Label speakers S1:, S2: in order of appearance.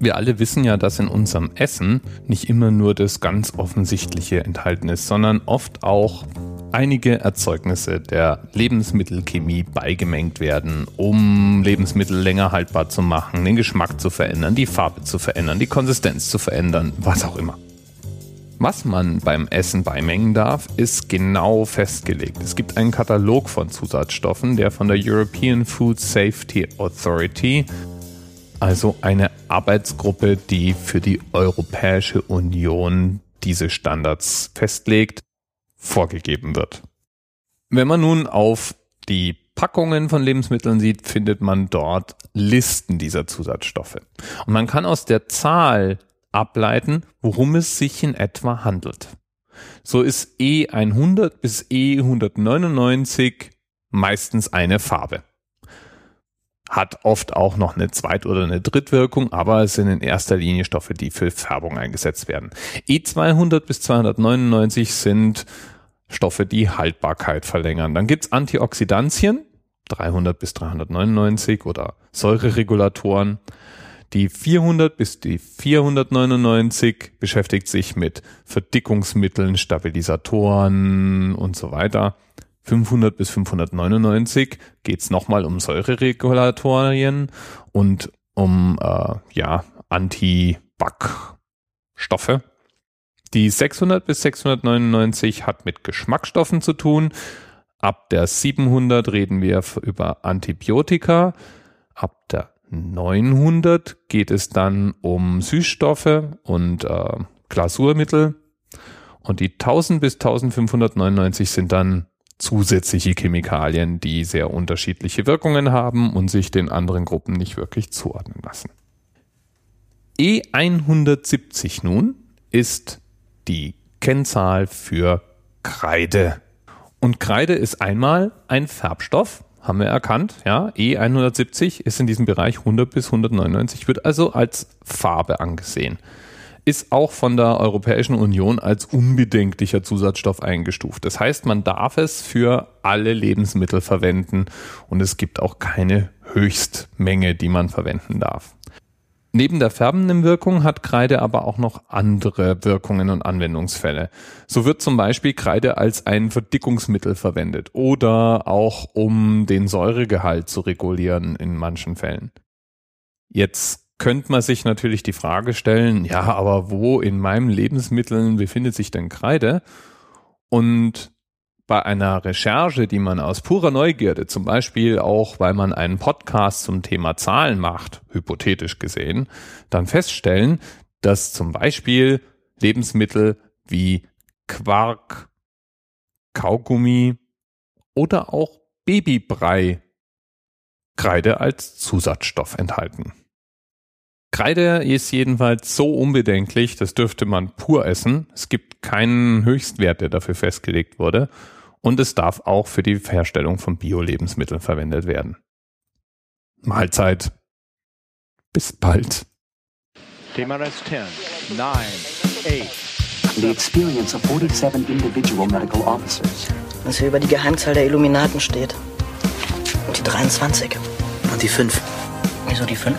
S1: Wir alle wissen ja, dass in unserem Essen nicht immer nur das ganz Offensichtliche enthalten ist, sondern oft auch einige Erzeugnisse der Lebensmittelchemie beigemengt werden, um Lebensmittel länger haltbar zu machen, den Geschmack zu verändern, die Farbe zu verändern, die Konsistenz zu verändern, was auch immer. Was man beim Essen beimengen darf, ist genau festgelegt. Es gibt einen Katalog von Zusatzstoffen, der von der European Food Safety Authority, also eine Arbeitsgruppe, die für die Europäische Union diese Standards festlegt, vorgegeben wird. Wenn man nun auf die Packungen von Lebensmitteln sieht, findet man dort Listen dieser Zusatzstoffe. Und man kann aus der Zahl ableiten, worum es sich in etwa handelt. So ist E100 bis E199 meistens eine Farbe. Hat oft auch noch eine Zweit- oder eine Drittwirkung, aber es sind in erster Linie Stoffe, die für Färbung eingesetzt werden. E200 bis 299 sind Stoffe, die Haltbarkeit verlängern. Dann gibt's Antioxidantien, 300 bis 399 oder Säureregulatoren. Die 400 bis die 499 beschäftigt sich mit Verdickungsmitteln, Stabilisatoren und so weiter. 500 bis 599 geht's nochmal um Säureregulatorien und um äh, ja Anti-Backstoffe. Die 600 bis 699 hat mit Geschmacksstoffen zu tun. Ab der 700 reden wir über Antibiotika. Ab der 900 geht es dann um Süßstoffe und äh, Glasurmittel. Und die 1000 bis 1599 sind dann zusätzliche Chemikalien, die sehr unterschiedliche Wirkungen haben und sich den anderen Gruppen nicht wirklich zuordnen lassen. E170 nun ist die Kennzahl für Kreide. Und Kreide ist einmal ein Färbstoff, haben wir erkannt, ja, E170 ist in diesem Bereich 100 bis 199, wird also als Farbe angesehen. Ist auch von der Europäischen Union als unbedenklicher Zusatzstoff eingestuft. Das heißt, man darf es für alle Lebensmittel verwenden und es gibt auch keine Höchstmenge, die man verwenden darf. Neben der färbenden Wirkung hat Kreide aber auch noch andere Wirkungen und Anwendungsfälle. So wird zum Beispiel Kreide als ein Verdickungsmittel verwendet oder auch um den Säuregehalt zu regulieren in manchen Fällen. Jetzt könnte man sich natürlich die Frage stellen, ja, aber wo in meinem Lebensmitteln befindet sich denn Kreide? Und bei einer Recherche, die man aus purer Neugierde, zum Beispiel auch, weil man einen Podcast zum Thema Zahlen macht, hypothetisch gesehen, dann feststellen, dass zum Beispiel Lebensmittel wie Quark, Kaugummi oder auch Babybrei Kreide als Zusatzstoff enthalten. Kreide ist jedenfalls so unbedenklich, das dürfte man pur essen. Es gibt keinen Höchstwert, der dafür festgelegt wurde und es darf auch für die Herstellung von Bio-Lebensmitteln verwendet werden. Mahlzeit. Bis bald.
S2: TMRS 10, 9, 8.
S3: The experience of 47 individual medical officers.
S4: Was hier über die Geheimzahl der Illuminaten steht. Und die 23.
S5: Und die 5.
S4: Wieso die 5?